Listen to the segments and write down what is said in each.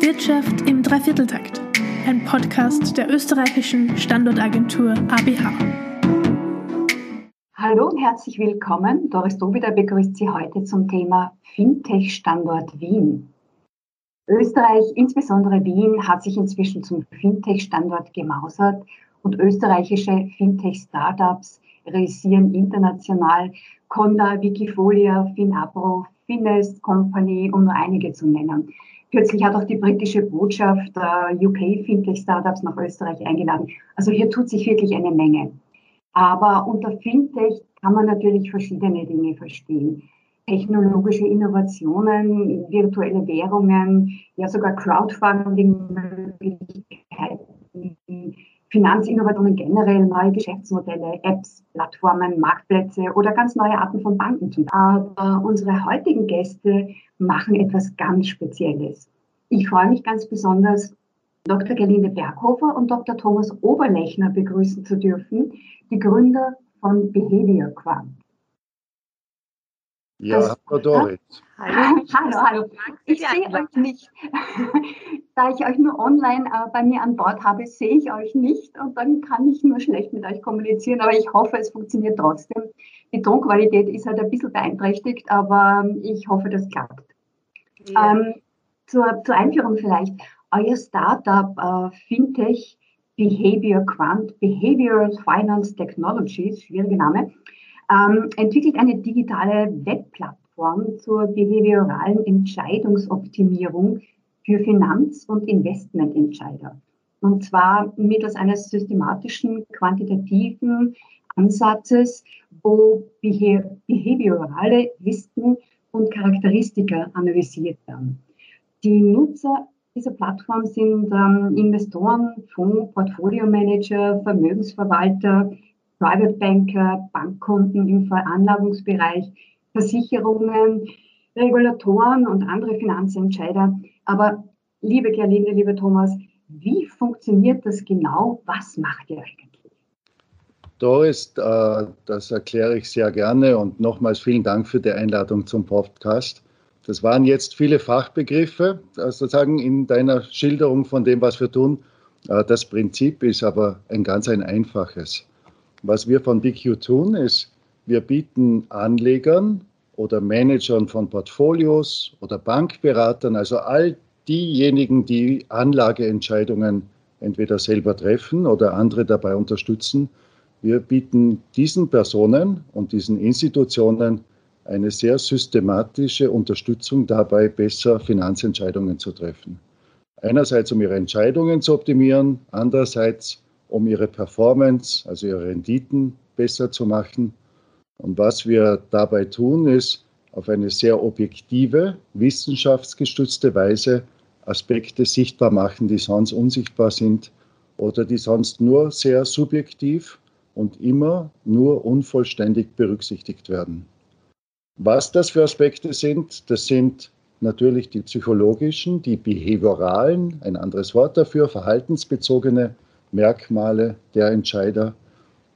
Wirtschaft im Dreivierteltakt, ein Podcast der österreichischen Standortagentur ABH. Hallo und herzlich willkommen. Doris Dobida begrüßt Sie heute zum Thema Fintech-Standort Wien. Österreich, insbesondere Wien, hat sich inzwischen zum Fintech-Standort gemausert und österreichische Fintech-Startups realisieren international Conda, Wikifolia, Finabro, Finest Company, um nur einige zu nennen. Kürzlich hat auch die britische Botschaft äh, UK Fintech Startups nach Österreich eingeladen. Also hier tut sich wirklich eine Menge. Aber unter Fintech kann man natürlich verschiedene Dinge verstehen. Technologische Innovationen, virtuelle Währungen, ja sogar Crowdfunding-Möglichkeiten, Finanzinnovationen generell, neue Geschäftsmodelle, Apps, Plattformen, Marktplätze oder ganz neue Arten von Banken. Aber unsere heutigen Gäste machen etwas ganz Spezielles. Ich freue mich ganz besonders, Dr. Gerlinde Berghofer und Dr. Thomas Oberlechner begrüßen zu dürfen, die Gründer von Behavior Quant. Ja, das, hallo Doris. Hallo, hallo. hallo. Ich sehe euch nicht. da ich euch nur online äh, bei mir an Bord habe, sehe ich euch nicht und dann kann ich nur schlecht mit euch kommunizieren, aber ich hoffe, es funktioniert trotzdem. Die Tonqualität ist halt ein bisschen beeinträchtigt, aber ich hoffe, das klappt. Ja. Ähm, zur, zur Einführung vielleicht. Euer Startup äh, Fintech Behavior Quant, Behavioral Finance Technologies, schwieriger Name, ähm, entwickelt eine digitale Webplattform zur behavioralen Entscheidungsoptimierung für Finanz- und Investmententscheider. Und zwar mittels eines systematischen, quantitativen Ansatzes, wo behaviorale Listen und Charakteristika analysiert werden. Die Nutzer dieser Plattform sind ähm, Investoren, Fonds, Portfolio-Manager, Vermögensverwalter, Private Banker, Bankkunden im Veranlagungsbereich, Versicherungen, Regulatoren und andere Finanzentscheider. Aber liebe Gerlinde, lieber Thomas, wie funktioniert das genau? Was macht ihr eigentlich? Doris, äh, das erkläre ich sehr gerne und nochmals vielen Dank für die Einladung zum Podcast. Das waren jetzt viele Fachbegriffe, äh, sozusagen in deiner Schilderung von dem, was wir tun. Äh, das Prinzip ist aber ein ganz ein einfaches. Was wir von BQ tun, ist, wir bieten Anlegern oder Managern von Portfolios oder Bankberatern, also all diejenigen, die Anlageentscheidungen entweder selber treffen oder andere dabei unterstützen, wir bieten diesen Personen und diesen Institutionen eine sehr systematische Unterstützung dabei, besser Finanzentscheidungen zu treffen. Einerseits, um ihre Entscheidungen zu optimieren, andererseits, um ihre Performance, also ihre Renditen besser zu machen. Und was wir dabei tun, ist auf eine sehr objektive, wissenschaftsgestützte Weise Aspekte sichtbar machen, die sonst unsichtbar sind oder die sonst nur sehr subjektiv und immer nur unvollständig berücksichtigt werden. Was das für Aspekte sind, das sind natürlich die psychologischen, die behavioralen, ein anderes Wort dafür, verhaltensbezogene Merkmale der Entscheider,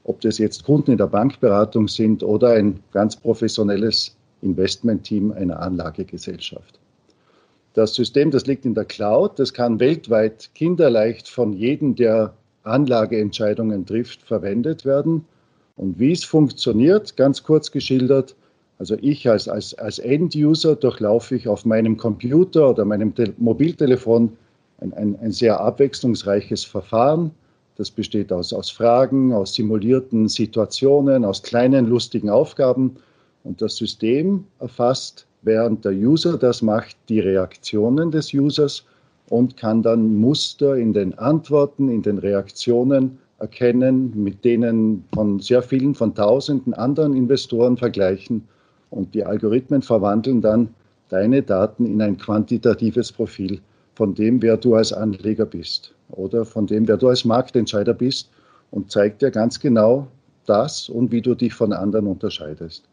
ob das jetzt Kunden in der Bankberatung sind oder ein ganz professionelles Investmentteam einer Anlagegesellschaft. Das System, das liegt in der Cloud, das kann weltweit kinderleicht von jedem, der Anlageentscheidungen trifft, verwendet werden. Und wie es funktioniert, ganz kurz geschildert, also ich als, als, als End-User durchlaufe ich auf meinem Computer oder meinem Te Mobiltelefon ein, ein, ein sehr abwechslungsreiches Verfahren. Das besteht aus, aus Fragen, aus simulierten Situationen, aus kleinen lustigen Aufgaben. Und das System erfasst, während der User das macht, die Reaktionen des Users und kann dann Muster in den Antworten, in den Reaktionen erkennen, mit denen von sehr vielen, von tausenden anderen Investoren vergleichen. Und die Algorithmen verwandeln dann deine Daten in ein quantitatives Profil von dem, wer du als Anleger bist oder von dem, wer du als Marktentscheider bist und zeigt dir ganz genau das und wie du dich von anderen unterscheidest.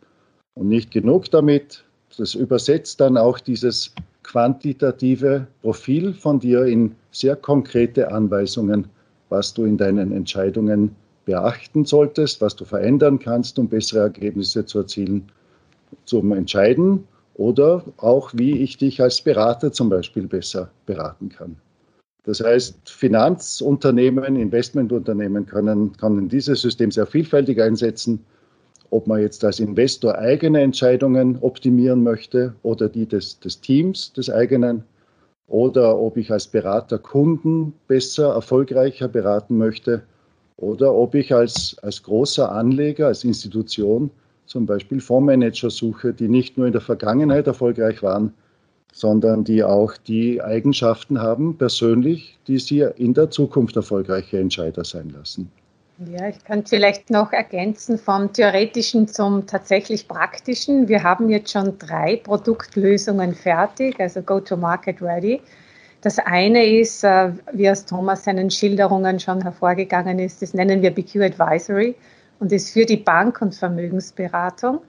Und nicht genug damit, das übersetzt dann auch dieses quantitative Profil von dir in sehr konkrete Anweisungen, was du in deinen Entscheidungen beachten solltest, was du verändern kannst, um bessere Ergebnisse zu erzielen, zum Entscheiden. oder auch wie ich dich als Berater zum Beispiel besser beraten kann. Das heißt, Finanzunternehmen, Investmentunternehmen können, können dieses System sehr vielfältig einsetzen, ob man jetzt als Investor eigene Entscheidungen optimieren möchte oder die des, des Teams, des eigenen, oder ob ich als Berater Kunden besser, erfolgreicher beraten möchte oder ob ich als, als großer Anleger, als Institution zum Beispiel Fondsmanager suche, die nicht nur in der Vergangenheit erfolgreich waren, sondern die auch die Eigenschaften haben, persönlich, die sie in der Zukunft erfolgreiche Entscheider sein lassen. Ja, ich kann vielleicht noch ergänzen vom theoretischen zum tatsächlich praktischen. Wir haben jetzt schon drei Produktlösungen fertig, also Go-to-Market ready. Das eine ist, äh, wie aus Thomas seinen Schilderungen schon hervorgegangen ist, das nennen wir BQ Advisory und ist für die Bank- und Vermögensberatung.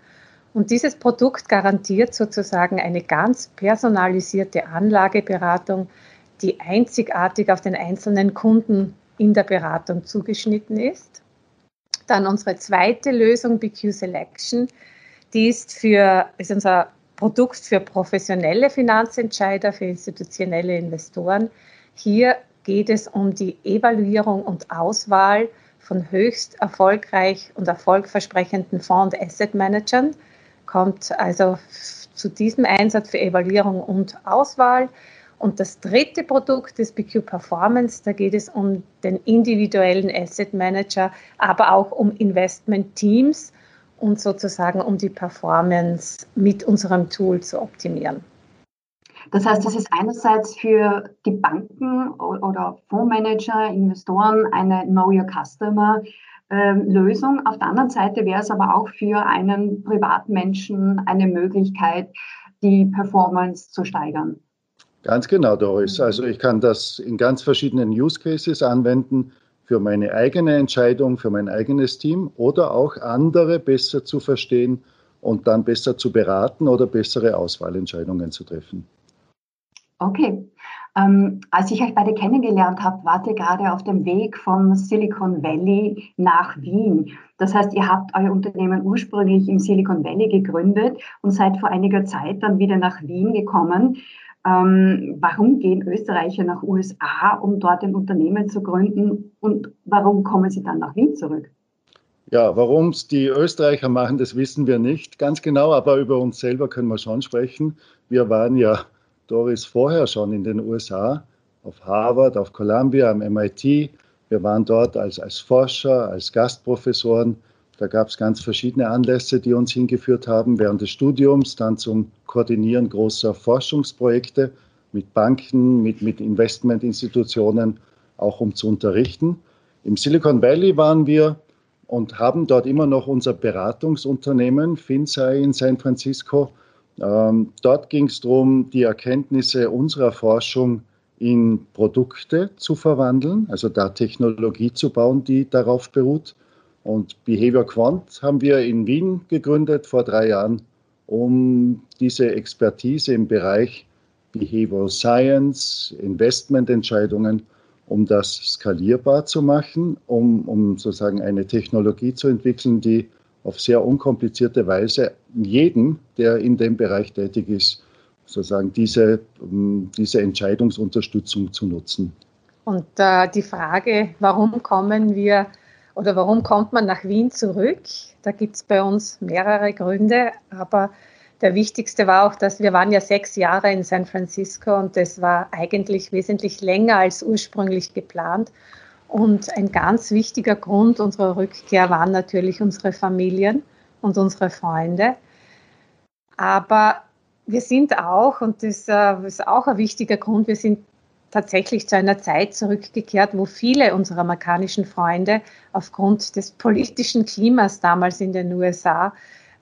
Und dieses Produkt garantiert sozusagen eine ganz personalisierte Anlageberatung, die einzigartig auf den einzelnen Kunden in der Beratung zugeschnitten ist. Dann unsere zweite Lösung, BQ Selection, die ist, für, ist unser Produkt für professionelle Finanzentscheider, für institutionelle Investoren. Hier geht es um die Evaluierung und Auswahl von höchst erfolgreich und erfolgversprechenden Fonds- und Asset-Managern, kommt also zu diesem Einsatz für Evaluierung und Auswahl. Und das dritte Produkt ist BQ Performance. Da geht es um den individuellen Asset Manager, aber auch um Investment Teams und sozusagen um die Performance mit unserem Tool zu optimieren. Das heißt, das ist einerseits für die Banken oder Fondsmanager, Investoren eine Know Your Customer ähm, Lösung. Auf der anderen Seite wäre es aber auch für einen Privatmenschen eine Möglichkeit, die Performance zu steigern. Ganz genau, Doris. Mhm. Also ich kann das in ganz verschiedenen Use Cases anwenden für meine eigene Entscheidung, für mein eigenes Team oder auch andere besser zu verstehen und dann besser zu beraten oder bessere Auswahlentscheidungen zu treffen. Okay. Ähm, als ich euch beide kennengelernt habe, wart ihr gerade auf dem Weg vom Silicon Valley nach Wien. Das heißt, ihr habt euer Unternehmen ursprünglich im Silicon Valley gegründet und seid vor einiger Zeit dann wieder nach Wien gekommen. Ähm, warum gehen Österreicher nach USA, um dort ein Unternehmen zu gründen? Und warum kommen sie dann nach Wien zurück? Ja, warum es die Österreicher machen, das wissen wir nicht ganz genau, aber über uns selber können wir schon sprechen. Wir waren ja Doris vorher schon in den USA, auf Harvard, auf Columbia, am MIT. Wir waren dort als, als Forscher, als Gastprofessoren. Da gab es ganz verschiedene Anlässe, die uns hingeführt haben während des Studiums, dann zum Koordinieren großer Forschungsprojekte mit Banken, mit, mit Investmentinstitutionen, auch um zu unterrichten. Im Silicon Valley waren wir und haben dort immer noch unser Beratungsunternehmen FinSci in San Francisco ähm, dort ging es darum, die Erkenntnisse unserer Forschung in Produkte zu verwandeln, also da Technologie zu bauen, die darauf beruht. Und Behavior Quant haben wir in Wien gegründet vor drei Jahren, um diese Expertise im Bereich Behavioral Science, Investmententscheidungen, um das skalierbar zu machen, um, um sozusagen eine Technologie zu entwickeln, die auf sehr unkomplizierte Weise jeden, der in dem Bereich tätig ist, sozusagen diese, ähm, diese Entscheidungsunterstützung zu nutzen. Und äh, die Frage, warum kommen wir oder warum kommt man nach Wien zurück? Da gibt es bei uns mehrere Gründe, aber der wichtigste war auch, dass wir waren ja sechs Jahre in San Francisco und das war eigentlich wesentlich länger als ursprünglich geplant. Und ein ganz wichtiger Grund unserer Rückkehr waren natürlich unsere Familien und unsere Freunde. Aber wir sind auch, und das äh, ist auch ein wichtiger Grund, wir sind tatsächlich zu einer Zeit zurückgekehrt, wo viele unserer amerikanischen Freunde aufgrund des politischen Klimas damals in den USA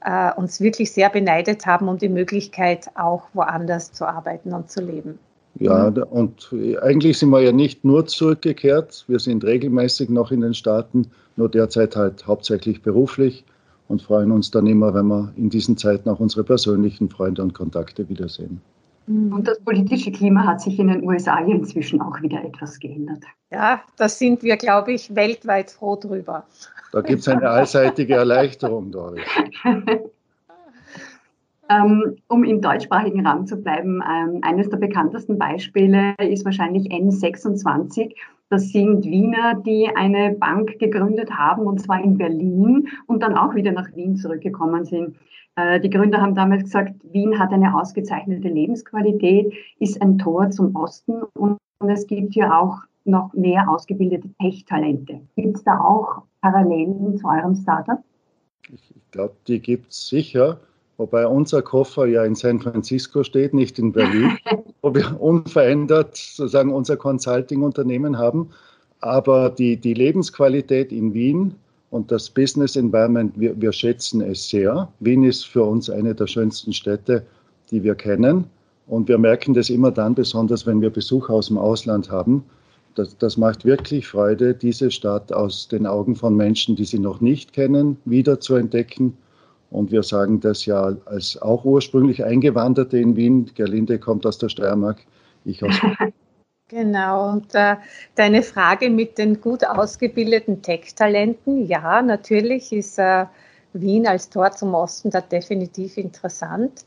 äh, uns wirklich sehr beneidet haben um die Möglichkeit, auch woanders zu arbeiten und zu leben. Ja, und eigentlich sind wir ja nicht nur zurückgekehrt, wir sind regelmäßig noch in den Staaten, nur derzeit halt hauptsächlich beruflich und freuen uns dann immer, wenn wir in diesen Zeiten auch unsere persönlichen Freunde und Kontakte wiedersehen. Und das politische Klima hat sich in den USA inzwischen auch wieder etwas geändert. Ja, da sind wir, glaube ich, weltweit froh drüber. Da gibt es eine allseitige Erleichterung, Doris. Ähm, um im deutschsprachigen Raum zu bleiben, ähm, eines der bekanntesten Beispiele ist wahrscheinlich N26. Das sind Wiener, die eine Bank gegründet haben, und zwar in Berlin und dann auch wieder nach Wien zurückgekommen sind. Äh, die Gründer haben damals gesagt, Wien hat eine ausgezeichnete Lebensqualität, ist ein Tor zum Osten und es gibt hier auch noch mehr ausgebildete Tech-Talente. Gibt es da auch Parallelen zu eurem Startup? Ich glaube, die gibt es sicher, wobei unser Koffer ja in San Francisco steht, nicht in Berlin, wo wir unverändert sozusagen unser Consulting-Unternehmen haben. Aber die, die Lebensqualität in Wien und das Business Environment, wir, wir schätzen es sehr. Wien ist für uns eine der schönsten Städte, die wir kennen. Und wir merken das immer dann, besonders wenn wir Besuch aus dem Ausland haben. Das, das macht wirklich Freude, diese Stadt aus den Augen von Menschen, die sie noch nicht kennen, wieder zu entdecken. Und wir sagen das ja als auch ursprünglich Eingewanderte in Wien. Gerlinde kommt aus der Steiermark, ich aus Genau, und äh, deine Frage mit den gut ausgebildeten Tech-Talenten, ja, natürlich ist äh, Wien als Tor zum Osten da definitiv interessant.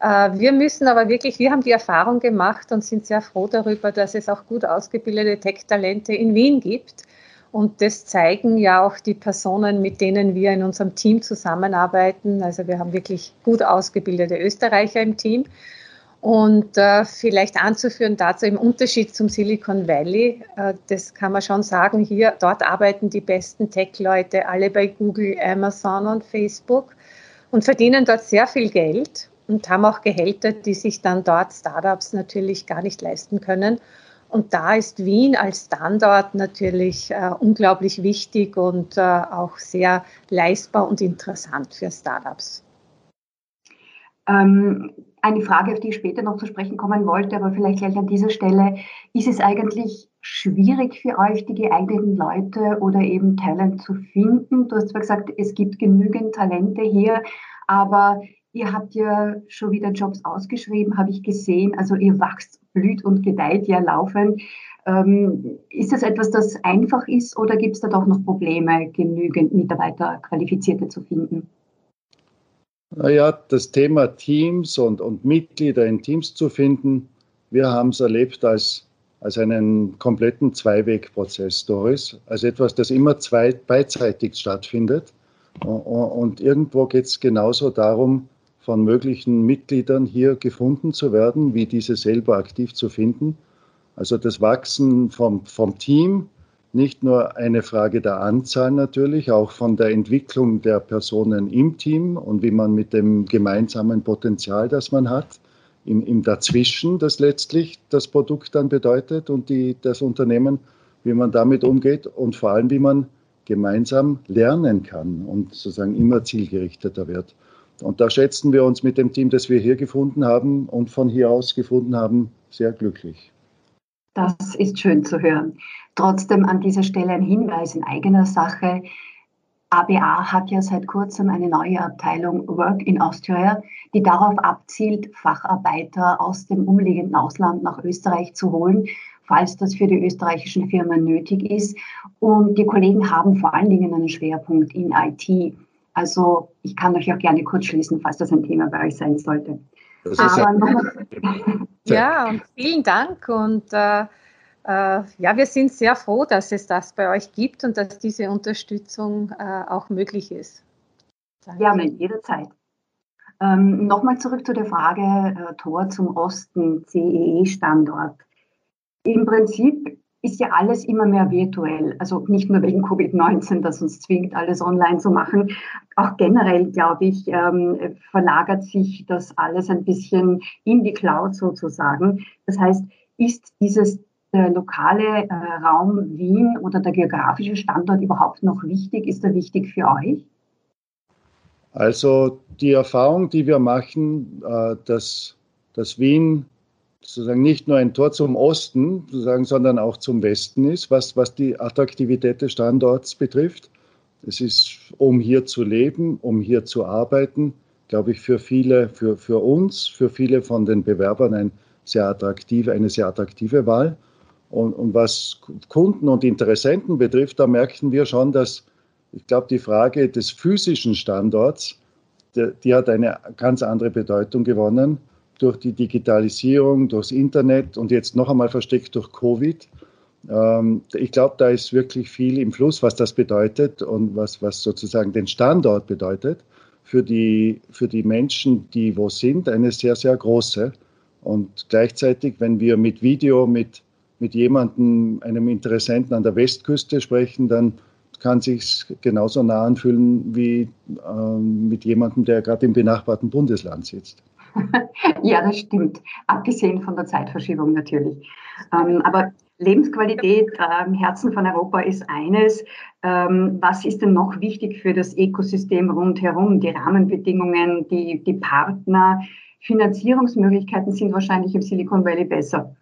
Äh, wir müssen aber wirklich, wir haben die Erfahrung gemacht und sind sehr froh darüber, dass es auch gut ausgebildete Tech-Talente in Wien gibt. Und das zeigen ja auch die Personen, mit denen wir in unserem Team zusammenarbeiten. Also wir haben wirklich gut ausgebildete Österreicher im Team. Und äh, vielleicht anzuführen dazu im Unterschied zum Silicon Valley, äh, das kann man schon sagen, hier, dort arbeiten die besten Tech-Leute alle bei Google, Amazon und Facebook und verdienen dort sehr viel Geld und haben auch Gehälter, die sich dann dort Startups natürlich gar nicht leisten können. Und da ist Wien als Standort natürlich äh, unglaublich wichtig und äh, auch sehr leistbar und interessant für Startups. Ähm, eine Frage, auf die ich später noch zu sprechen kommen wollte, aber vielleicht gleich an dieser Stelle. Ist es eigentlich schwierig für euch, die geeigneten Leute oder eben Talent zu finden? Du hast zwar gesagt, es gibt genügend Talente hier, aber ihr habt ja schon wieder Jobs ausgeschrieben, habe ich gesehen. Also ihr wachst, blüht und gedeiht ja laufend. Ähm, ist das etwas, das einfach ist oder gibt es da doch noch Probleme, genügend Mitarbeiter, Qualifizierte zu finden? Naja, das Thema Teams und, und Mitglieder in Teams zu finden, wir haben es erlebt als, als einen kompletten Zweiwegprozess, Doris, als etwas, das immer zwei, beidseitig stattfindet. Und irgendwo geht es genauso darum, von möglichen Mitgliedern hier gefunden zu werden, wie diese selber aktiv zu finden. Also das Wachsen vom, vom Team, nicht nur eine Frage der Anzahl natürlich, auch von der Entwicklung der Personen im Team und wie man mit dem gemeinsamen Potenzial, das man hat, im, im Dazwischen, das letztlich das Produkt dann bedeutet und die, das Unternehmen, wie man damit umgeht und vor allem, wie man gemeinsam lernen kann und sozusagen immer zielgerichteter wird. Und da schätzen wir uns mit dem Team, das wir hier gefunden haben und von hier aus gefunden haben, sehr glücklich. Das ist schön zu hören. Trotzdem an dieser Stelle ein Hinweis in eigener Sache. ABA hat ja seit kurzem eine neue Abteilung Work in Austria, die darauf abzielt, Facharbeiter aus dem umliegenden Ausland nach Österreich zu holen, falls das für die österreichischen Firmen nötig ist. Und die Kollegen haben vor allen Dingen einen Schwerpunkt in IT. Also ich kann euch auch gerne kurz schließen, falls das ein Thema bei euch sein sollte. ja, und vielen Dank und äh, äh, ja, wir sind sehr froh, dass es das bei euch gibt und dass diese Unterstützung äh, auch möglich ist. Danke. Gerne, jederzeit. Ähm, Nochmal zurück zu der Frage äh, Tor zum Osten, CEE-Standort. Im Prinzip ist ja alles immer mehr virtuell. Also nicht nur wegen Covid-19, das uns zwingt, alles online zu machen. Auch generell, glaube ich, ähm, verlagert sich das alles ein bisschen in die Cloud sozusagen. Das heißt, ist dieses der lokale äh, Raum Wien oder der geografische Standort überhaupt noch wichtig? Ist er wichtig für euch? Also die Erfahrung, die wir machen, äh, dass, dass Wien sozusagen nicht nur ein Tor zum Osten, sozusagen, sondern auch zum Westen ist, was, was die Attraktivität des Standorts betrifft. Es ist, um hier zu leben, um hier zu arbeiten, glaube ich, für viele, für, für uns, für viele von den Bewerbern ein sehr attraktive, eine sehr attraktive Wahl. Und, und was Kunden und Interessenten betrifft, da merken wir schon, dass ich glaube, die Frage des physischen Standorts die, die hat eine ganz andere Bedeutung gewonnen durch die Digitalisierung, durchs Internet und jetzt noch einmal versteckt durch Covid. Ähm, ich glaube, da ist wirklich viel im Fluss, was das bedeutet und was, was sozusagen den Standort bedeutet für die, für die Menschen, die wo sind, eine sehr, sehr große. Und gleichzeitig, wenn wir mit Video mit, mit jemandem, einem Interessenten an der Westküste sprechen, dann kann sich genauso nah anfühlen wie äh, mit jemandem, der gerade im benachbarten Bundesland sitzt. ja, das stimmt. Abgesehen von der Zeitverschiebung natürlich. Ähm, aber Lebensqualität äh, im Herzen von Europa ist eines. Ähm, was ist denn noch wichtig für das Ökosystem rundherum? Die Rahmenbedingungen, die, die Partner, Finanzierungsmöglichkeiten sind wahrscheinlich im Silicon Valley besser.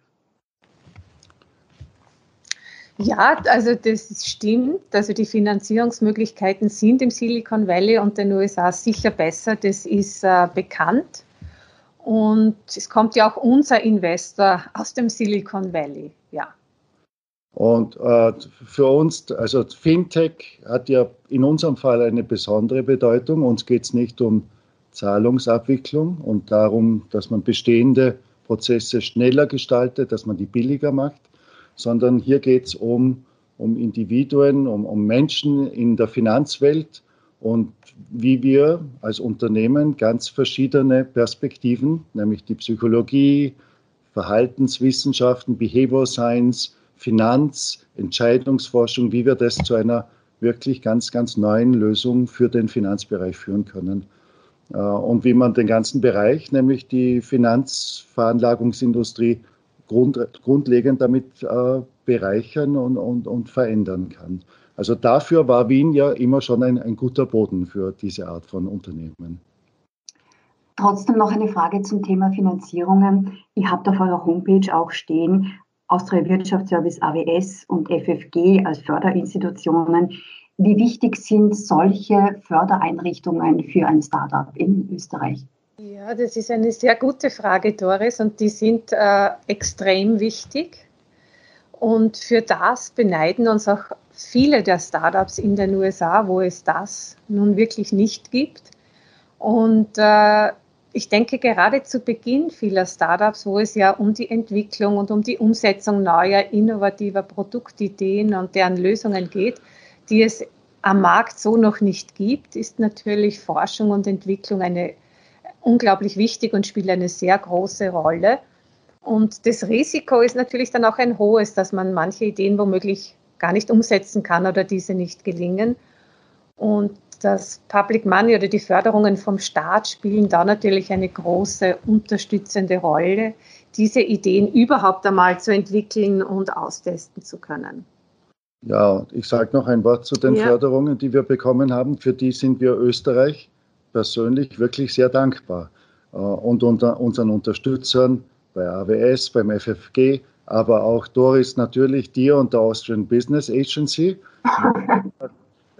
Ja, also das stimmt. Also die Finanzierungsmöglichkeiten sind im Silicon Valley und den USA sicher besser. Das ist äh, bekannt. Und es kommt ja auch unser Investor aus dem Silicon Valley, ja. Und äh, für uns, also Fintech hat ja in unserem Fall eine besondere Bedeutung. Uns geht es nicht um Zahlungsabwicklung und darum, dass man bestehende Prozesse schneller gestaltet, dass man die billiger macht, sondern hier geht es um, um Individuen, um, um Menschen in der Finanzwelt und wie wir als Unternehmen ganz verschiedene Perspektiven, nämlich die Psychologie, Verhaltenswissenschaften, Behavior Science, Finanz, Entscheidungsforschung, wie wir das zu einer wirklich ganz, ganz neuen Lösung für den Finanzbereich führen können. Äh, und wie man den ganzen Bereich, nämlich die Finanzveranlagungsindustrie, grund, grundlegend damit äh, bereichern und, und, und verändern kann. Also dafür war Wien ja immer schon ein, ein guter Boden für diese Art von Unternehmen. Trotzdem noch eine Frage zum Thema Finanzierungen. Ihr habt auf eurer Homepage auch stehen, Austria Wirtschaftsservice AWS und FFG als Förderinstitutionen. Wie wichtig sind solche Fördereinrichtungen für ein Startup in Österreich? Ja, das ist eine sehr gute Frage, Doris, und die sind äh, extrem wichtig. Und für das beneiden uns auch viele der Startups in den USA, wo es das nun wirklich nicht gibt. Und äh, ich denke, gerade zu Beginn vieler Startups, wo es ja um die Entwicklung und um die Umsetzung neuer, innovativer Produktideen und deren Lösungen geht, die es am Markt so noch nicht gibt, ist natürlich Forschung und Entwicklung eine unglaublich wichtig und spielt eine sehr große Rolle. Und das Risiko ist natürlich dann auch ein hohes, dass man manche Ideen womöglich gar nicht umsetzen kann oder diese nicht gelingen. Und das Public Money oder die Förderungen vom Staat spielen da natürlich eine große unterstützende Rolle, diese Ideen überhaupt einmal zu entwickeln und austesten zu können. Ja, ich sage noch ein Wort zu den ja. Förderungen, die wir bekommen haben. Für die sind wir Österreich persönlich wirklich sehr dankbar. Äh, und unter unseren Unterstützern bei AWS, beim FFG, aber auch Doris natürlich, dir und der Austrian Business Agency.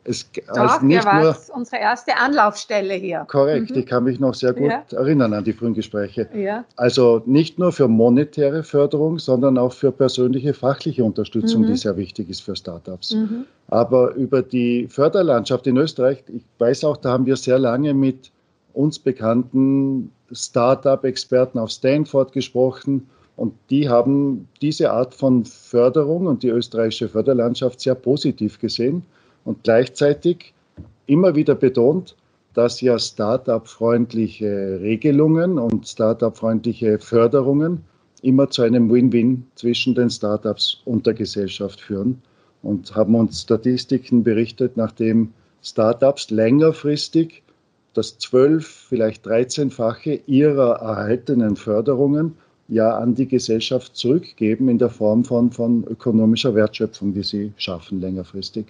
Es, Doch, also nicht war nur, unsere erste Anlaufstelle hier. Korrekt, mhm. ich kann mich noch sehr gut ja. erinnern an die frühen Gespräche. Ja. Also nicht nur für monetäre Förderung, sondern auch für persönliche fachliche Unterstützung, mhm. die sehr wichtig ist für Startups. Mhm. Aber über die Förderlandschaft in Österreich, ich weiß auch, da haben wir sehr lange mit uns bekannten Startup-Experten auf Stanford gesprochen. Und die haben diese Art von Förderung und die österreichische Förderlandschaft sehr positiv gesehen und gleichzeitig immer wieder betont, dass ja Start-up-freundliche Regelungen und Start-up-freundliche Förderungen immer zu einem Win-Win zwischen den Startups und der Gesellschaft führen. Und haben uns Statistiken berichtet, nachdem Startups längerfristig das zwölf, vielleicht 13-fache ihrer erhaltenen Förderungen ja an die Gesellschaft zurückgeben in der Form von, von ökonomischer Wertschöpfung, die sie schaffen längerfristig.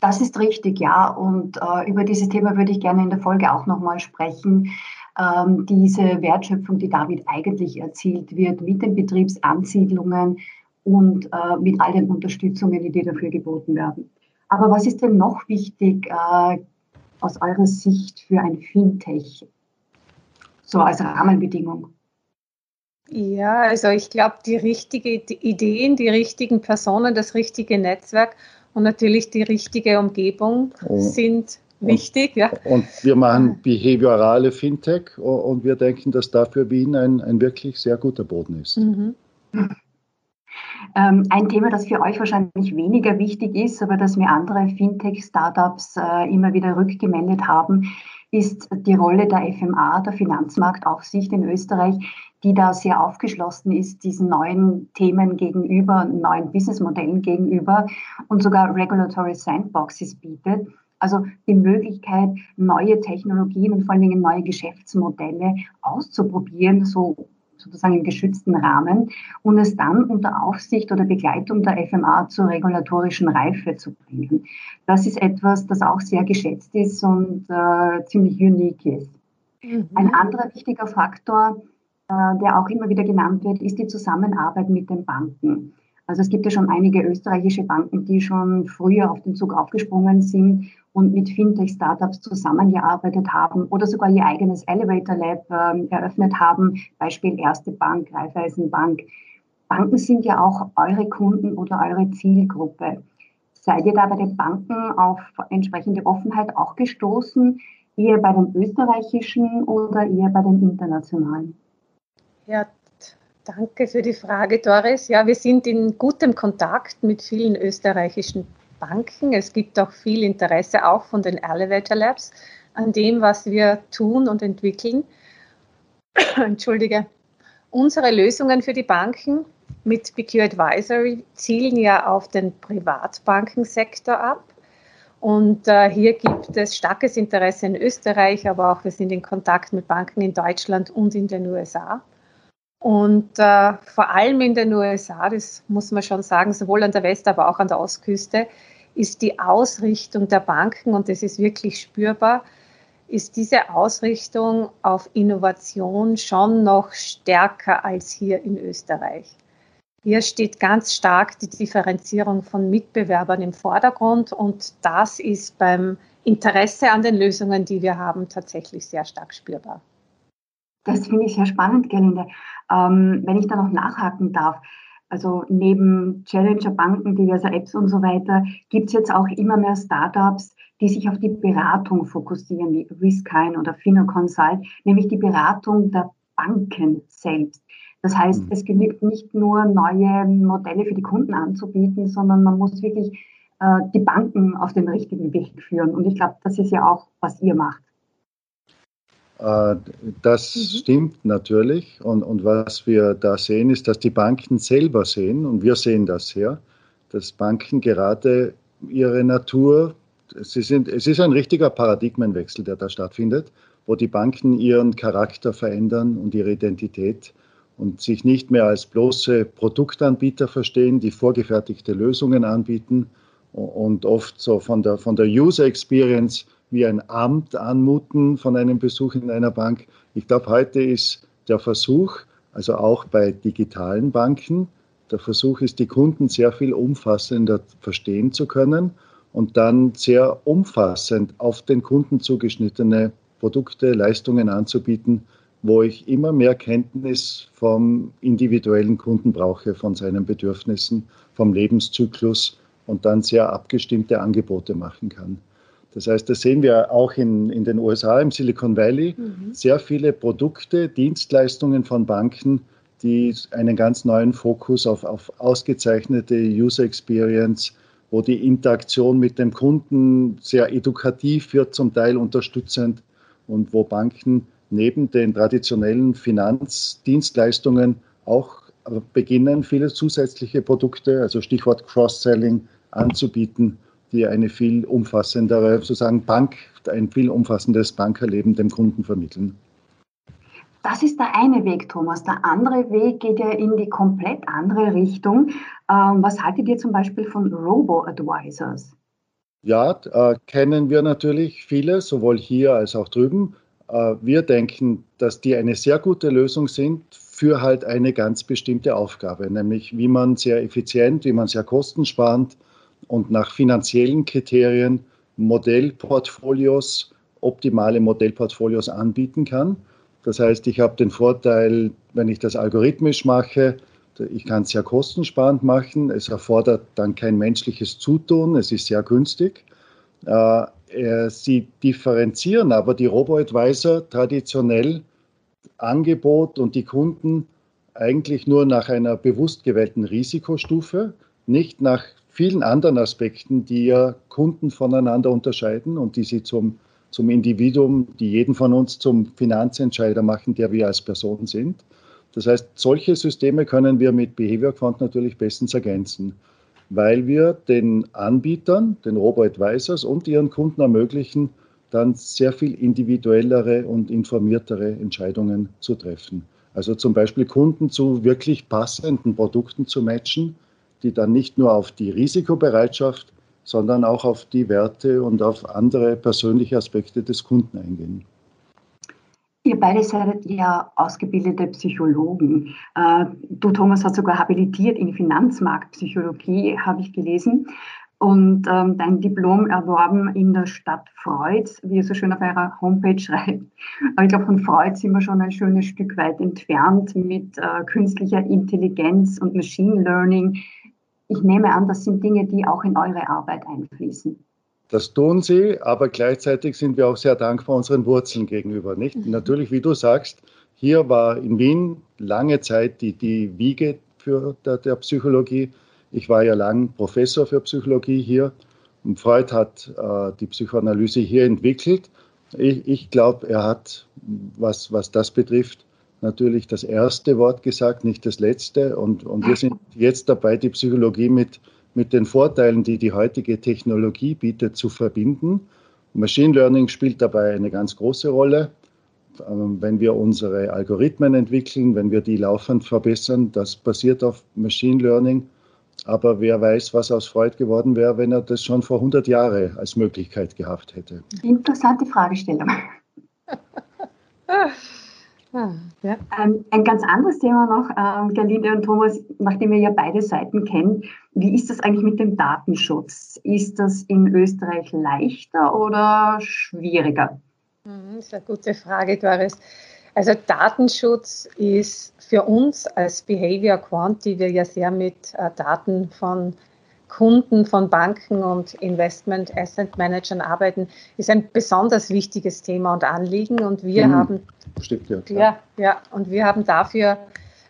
Das ist richtig, ja. Und äh, über dieses Thema würde ich gerne in der Folge auch nochmal sprechen. Ähm, diese Wertschöpfung, die damit eigentlich erzielt wird, mit den Betriebsansiedlungen und äh, mit all den Unterstützungen, die dafür geboten werden. Aber was ist denn noch wichtig äh, aus eurer Sicht für ein Fintech, so als Rahmenbedingung? Ja, also ich glaube, die richtigen Ideen, die richtigen Personen, das richtige Netzwerk und natürlich die richtige Umgebung oh. sind wichtig. Und, ja. und wir machen behaviorale Fintech und wir denken, dass dafür Wien ein, ein wirklich sehr guter Boden ist. Mhm. Ähm, ein Thema, das für euch wahrscheinlich weniger wichtig ist, aber das mir andere Fintech-Startups äh, immer wieder rückgemeldet haben, ist die Rolle der FMA, der Finanzmarktaufsicht in Österreich, die da sehr aufgeschlossen ist, diesen neuen Themen gegenüber, neuen Businessmodellen gegenüber und sogar Regulatory Sandboxes bietet. Also die Möglichkeit, neue Technologien und vor allen Dingen neue Geschäftsmodelle auszuprobieren, so sozusagen im geschützten Rahmen und es dann unter Aufsicht oder Begleitung der FMA zur regulatorischen Reife zu bringen. Das ist etwas, das auch sehr geschätzt ist und äh, ziemlich unique ist. Mhm. Ein anderer wichtiger Faktor, äh, der auch immer wieder genannt wird, ist die Zusammenarbeit mit den Banken. Also es gibt ja schon einige österreichische Banken, die schon früher auf den Zug aufgesprungen sind und mit Fintech-Startups zusammengearbeitet haben oder sogar ihr eigenes Elevator Lab äh, eröffnet haben. Beispiel Erste Bank, Raiffeisenbank. Banken sind ja auch eure Kunden oder eure Zielgruppe. Seid ihr da bei den Banken auf entsprechende Offenheit auch gestoßen? Eher bei den österreichischen oder eher bei den internationalen? Ja, Danke für die Frage, Doris. Ja, wir sind in gutem Kontakt mit vielen österreichischen Banken. Es gibt auch viel Interesse auch von den Elevator Labs an dem, was wir tun und entwickeln. Entschuldige. Unsere Lösungen für die Banken mit BQ Advisory zielen ja auf den Privatbankensektor ab. Und äh, hier gibt es starkes Interesse in Österreich, aber auch wir sind in Kontakt mit Banken in Deutschland und in den USA. Und äh, vor allem in den USA, das muss man schon sagen, sowohl an der West-, aber auch an der Ostküste, ist die Ausrichtung der Banken, und das ist wirklich spürbar, ist diese Ausrichtung auf Innovation schon noch stärker als hier in Österreich. Hier steht ganz stark die Differenzierung von Mitbewerbern im Vordergrund und das ist beim Interesse an den Lösungen, die wir haben, tatsächlich sehr stark spürbar. Das finde ich sehr spannend, Gerlinde. Ähm, wenn ich da noch nachhaken darf, also neben Challenger-Banken, diverser Apps und so weiter, gibt es jetzt auch immer mehr Startups, die sich auf die Beratung fokussieren, wie Riskine oder FinoConsult, nämlich die Beratung der Banken selbst. Das heißt, mhm. es genügt nicht nur, neue Modelle für die Kunden anzubieten, sondern man muss wirklich äh, die Banken auf den richtigen Weg führen. Und ich glaube, das ist ja auch, was ihr macht. Äh, das mhm. stimmt natürlich. Und, und was wir da sehen, ist, dass die Banken selber sehen, und wir sehen das sehr, dass Banken gerade ihre Natur, sie sind, es ist ein richtiger Paradigmenwechsel, der da stattfindet, wo die Banken ihren Charakter verändern und ihre Identität und sich nicht mehr als bloße Produktanbieter verstehen, die vorgefertigte Lösungen anbieten und oft so von der, von der User Experience wie ein Amt anmuten von einem Besuch in einer Bank. Ich glaube, heute ist der Versuch, also auch bei digitalen Banken, der Versuch ist, die Kunden sehr viel umfassender verstehen zu können und dann sehr umfassend auf den Kunden zugeschnittene Produkte, Leistungen anzubieten, wo ich immer mehr Kenntnis vom individuellen Kunden brauche, von seinen Bedürfnissen, vom Lebenszyklus und dann sehr abgestimmte Angebote machen kann. Das heißt, das sehen wir auch in, in den USA, im Silicon Valley, mhm. sehr viele Produkte, Dienstleistungen von Banken, die einen ganz neuen Fokus auf, auf ausgezeichnete User Experience, wo die Interaktion mit dem Kunden sehr edukativ wird, zum Teil unterstützend und wo Banken neben den traditionellen Finanzdienstleistungen auch beginnen, viele zusätzliche Produkte, also Stichwort Cross-Selling, anzubieten die eine viel umfassendere, sozusagen Bank, ein viel umfassendes Bankerleben dem Kunden vermitteln. Das ist der eine Weg, Thomas. Der andere Weg geht ja in die komplett andere Richtung. Ähm, was haltet ihr zum Beispiel von Robo-Advisors? Ja, äh, kennen wir natürlich viele, sowohl hier als auch drüben. Äh, wir denken, dass die eine sehr gute Lösung sind für halt eine ganz bestimmte Aufgabe, nämlich wie man sehr effizient, wie man sehr kostensparend und nach finanziellen Kriterien Modellportfolios, optimale Modellportfolios anbieten kann. Das heißt, ich habe den Vorteil, wenn ich das algorithmisch mache, ich kann es sehr kostensparend machen. Es erfordert dann kein menschliches Zutun. Es ist sehr günstig. Äh, äh, sie differenzieren aber die Robo-Advisor traditionell Angebot und die Kunden eigentlich nur nach einer bewusst gewählten Risikostufe, nicht nach vielen anderen Aspekten, die ja Kunden voneinander unterscheiden und die sie zum, zum Individuum, die jeden von uns zum Finanzentscheider machen, der wir als Person sind. Das heißt, solche Systeme können wir mit Behavior Quant natürlich bestens ergänzen, weil wir den Anbietern, den Robo-Advisors und ihren Kunden ermöglichen, dann sehr viel individuellere und informiertere Entscheidungen zu treffen. Also zum Beispiel Kunden zu wirklich passenden Produkten zu matchen, die dann nicht nur auf die Risikobereitschaft, sondern auch auf die Werte und auf andere persönliche Aspekte des Kunden eingehen. Ihr beide seid ja ausgebildete Psychologen. Äh, du, Thomas, hast sogar habilitiert in Finanzmarktpsychologie, habe ich gelesen und ähm, dein Diplom erworben in der Stadt Freud, wie ihr so schön auf eurer Homepage schreibt. Aber ich glaube, von Freud sind wir schon ein schönes Stück weit entfernt mit äh, künstlicher Intelligenz und Machine Learning. Ich nehme an, das sind Dinge, die auch in eure Arbeit einfließen. Das tun sie, aber gleichzeitig sind wir auch sehr dankbar unseren Wurzeln gegenüber. Nicht? Mhm. Natürlich, wie du sagst, hier war in Wien lange Zeit die, die Wiege für der, der Psychologie ich war ja lang Professor für Psychologie hier und Freud hat äh, die Psychoanalyse hier entwickelt. Ich, ich glaube, er hat, was, was das betrifft, natürlich das erste Wort gesagt, nicht das letzte. Und, und wir sind jetzt dabei, die Psychologie mit, mit den Vorteilen, die die heutige Technologie bietet, zu verbinden. Machine Learning spielt dabei eine ganz große Rolle. Ähm, wenn wir unsere Algorithmen entwickeln, wenn wir die laufend verbessern, das basiert auf Machine Learning. Aber wer weiß, was aus Freud geworden wäre, wenn er das schon vor 100 Jahren als Möglichkeit gehabt hätte. Interessante Fragestellung. Ja. ähm, ein ganz anderes Thema noch, ähm, Gerlinde und Thomas, nachdem ihr ja beide Seiten kennt, wie ist das eigentlich mit dem Datenschutz? Ist das in Österreich leichter oder schwieriger? Mhm, das ist eine gute Frage, Doris. Also Datenschutz ist für uns als Behavior Quant, die wir ja sehr mit äh, Daten von Kunden von Banken und Investment Asset Managern arbeiten, ist ein besonders wichtiges Thema und Anliegen. Und wir mhm. haben Stimmt, ja, ja, ja, und wir haben dafür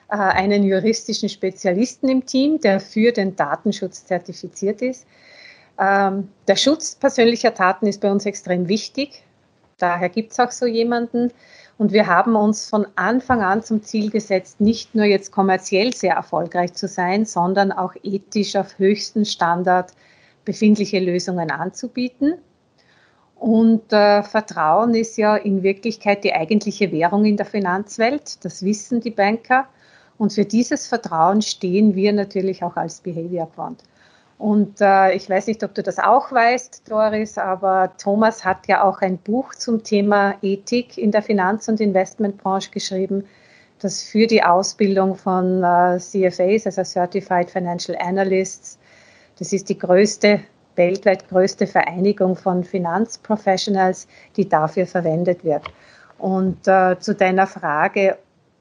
äh, einen juristischen Spezialisten im Team, der für den Datenschutz zertifiziert ist. Ähm, der Schutz persönlicher Daten ist bei uns extrem wichtig. Daher gibt es auch so jemanden. Und wir haben uns von Anfang an zum Ziel gesetzt, nicht nur jetzt kommerziell sehr erfolgreich zu sein, sondern auch ethisch auf höchsten Standard befindliche Lösungen anzubieten. Und äh, Vertrauen ist ja in Wirklichkeit die eigentliche Währung in der Finanzwelt. Das wissen die Banker. Und für dieses Vertrauen stehen wir natürlich auch als Behavior Quant. Und äh, ich weiß nicht, ob du das auch weißt, Doris, aber Thomas hat ja auch ein Buch zum Thema Ethik in der Finanz- und Investmentbranche geschrieben, das für die Ausbildung von äh, CFAs, also Certified Financial Analysts, das ist die größte, weltweit größte Vereinigung von Finanzprofessionals, die dafür verwendet wird. Und äh, zu deiner Frage,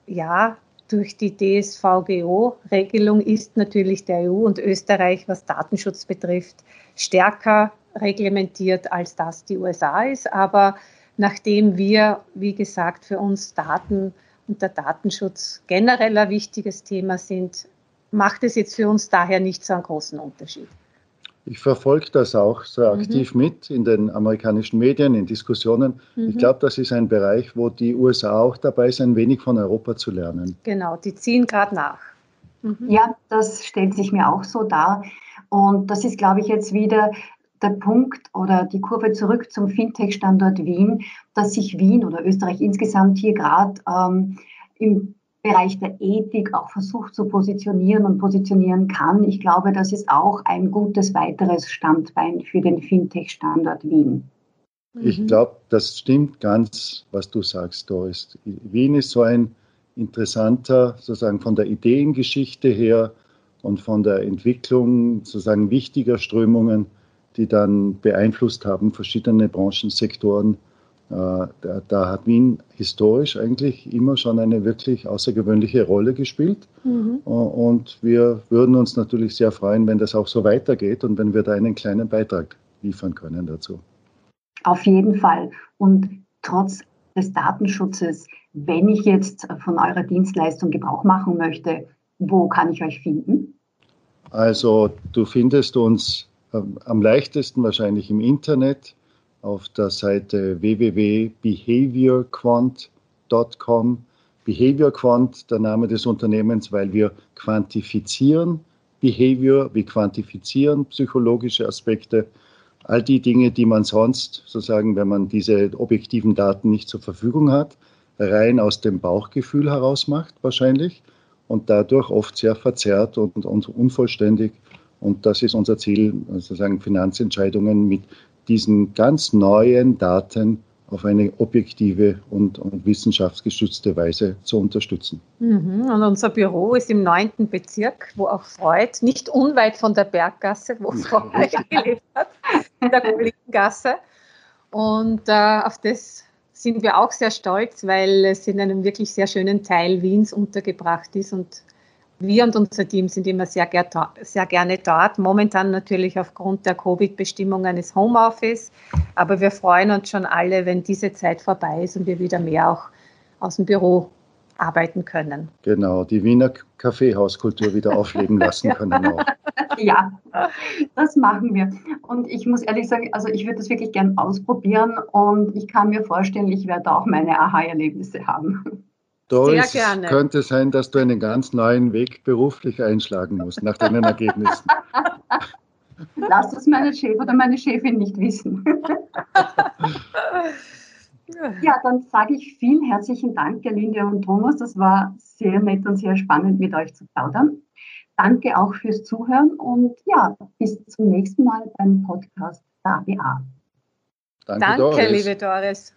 ja, durch die DSVGO-Regelung ist natürlich der EU und Österreich, was Datenschutz betrifft, stärker reglementiert, als das die USA ist. Aber nachdem wir, wie gesagt, für uns Daten und der Datenschutz generell ein wichtiges Thema sind, macht es jetzt für uns daher nicht so einen großen Unterschied. Ich verfolge das auch so mhm. aktiv mhm. mit in den amerikanischen Medien, in Diskussionen. Mhm. Ich glaube, das ist ein Bereich, wo die USA auch dabei sind, wenig von Europa zu lernen. Genau, die ziehen gerade nach. Mhm. Ja, das stellt sich mir auch so dar. Und das ist, glaube ich, jetzt wieder der Punkt oder die Kurve zurück zum Fintech-Standort Wien, dass sich Wien oder Österreich insgesamt hier gerade ähm, im Bereich der Ethik auch versucht zu positionieren und positionieren kann. Ich glaube, das ist auch ein gutes weiteres Standbein für den Fintech-Standort Wien. Ich mhm. glaube, das stimmt ganz, was du sagst, Doris. Wien ist so ein interessanter, sozusagen von der Ideengeschichte her und von der Entwicklung sozusagen wichtiger Strömungen, die dann beeinflusst haben verschiedene Branchensektoren äh, da, da, hat Wien historisch eigentlich immer schon eine wirklich außergewöhnliche Rolle gespielt. Mhm. Äh, und wir würden uns natürlich sehr freuen, wenn das auch so weitergeht und wenn wir da einen kleinen Beitrag liefern können dazu. Auf jeden Fall. Und trotz des Datenschutzes, wenn ich jetzt von eurer Dienstleistung Gebrauch machen möchte, wo kann ich euch finden? Also du findest uns ähm, am leichtesten wahrscheinlich im Internet auf der Seite www.behaviorquant.com. Behaviorquant, der Name des Unternehmens, weil wir quantifizieren Behavior, wir quantifizieren psychologische Aspekte, all die Dinge, die man sonst, sozusagen, wenn man diese objektiven Daten nicht zur Verfügung hat, rein aus dem Bauchgefühl heraus macht, wahrscheinlich, und dadurch oft sehr verzerrt und, und unvollständig. Und das ist unser Ziel, sozusagen Finanzentscheidungen mit diesen ganz neuen Daten auf eine objektive und, und wissenschaftsgestützte Weise zu unterstützen. Mhm. Und unser Büro ist im 9. Bezirk, wo auch Freud, nicht unweit von der Berggasse, wo Freud gelebt hat, in der Kollegengasse. Und äh, auf das sind wir auch sehr stolz, weil es in einem wirklich sehr schönen Teil Wiens untergebracht ist und wir und unser Team sind immer sehr, sehr gerne dort. Momentan natürlich aufgrund der Covid-Bestimmungen ist Homeoffice, aber wir freuen uns schon alle, wenn diese Zeit vorbei ist und wir wieder mehr auch aus dem Büro arbeiten können. Genau, die Wiener Kaffeehauskultur wieder aufleben lassen können auch. Ja, das machen wir. Und ich muss ehrlich sagen, also ich würde das wirklich gern ausprobieren und ich kann mir vorstellen, ich werde auch meine Aha-Erlebnisse haben. Doris, Sehr gerne. könnte sein, dass du einen ganz neuen Weg beruflich einschlagen musst nach deinen Ergebnissen. Lass es meine Chef oder meine Chefin nicht wissen. ja, dann sage ich vielen herzlichen Dank, Gerlinde und Thomas. Das war sehr nett und sehr spannend, mit euch zu plaudern. Danke auch fürs Zuhören und ja, bis zum nächsten Mal beim Podcast der ABA. Danke, Danke liebe Doris.